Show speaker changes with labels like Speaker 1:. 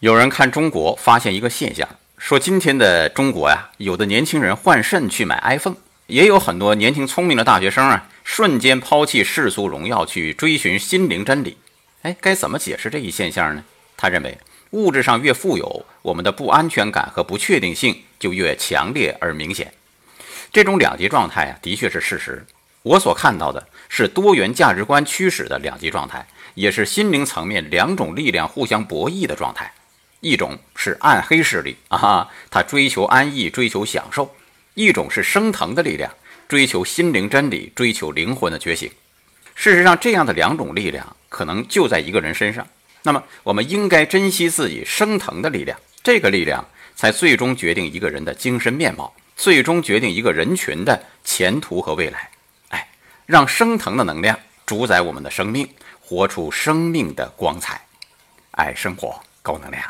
Speaker 1: 有人看中国，发现一个现象，说今天的中国呀，有的年轻人换肾去买 iPhone，也有很多年轻聪明的大学生啊，瞬间抛弃世俗荣耀，去追寻心灵真理。哎，该怎么解释这一现象呢？他认为，物质上越富有，我们的不安全感和不确定性就越强烈而明显。这种两极状态啊，的确是事实。我所看到的是多元价值观驱使的两极状态，也是心灵层面两种力量互相博弈的状态。一种是暗黑势力啊，他追求安逸，追求享受；一种是升腾的力量，追求心灵真理，追求灵魂的觉醒。事实上，这样的两种力量可能就在一个人身上。那么，我们应该珍惜自己升腾的力量，这个力量才最终决定一个人的精神面貌，最终决定一个人群的前途和未来。哎，让升腾的能量主宰我们的生命，活出生命的光彩。爱生活，高能量。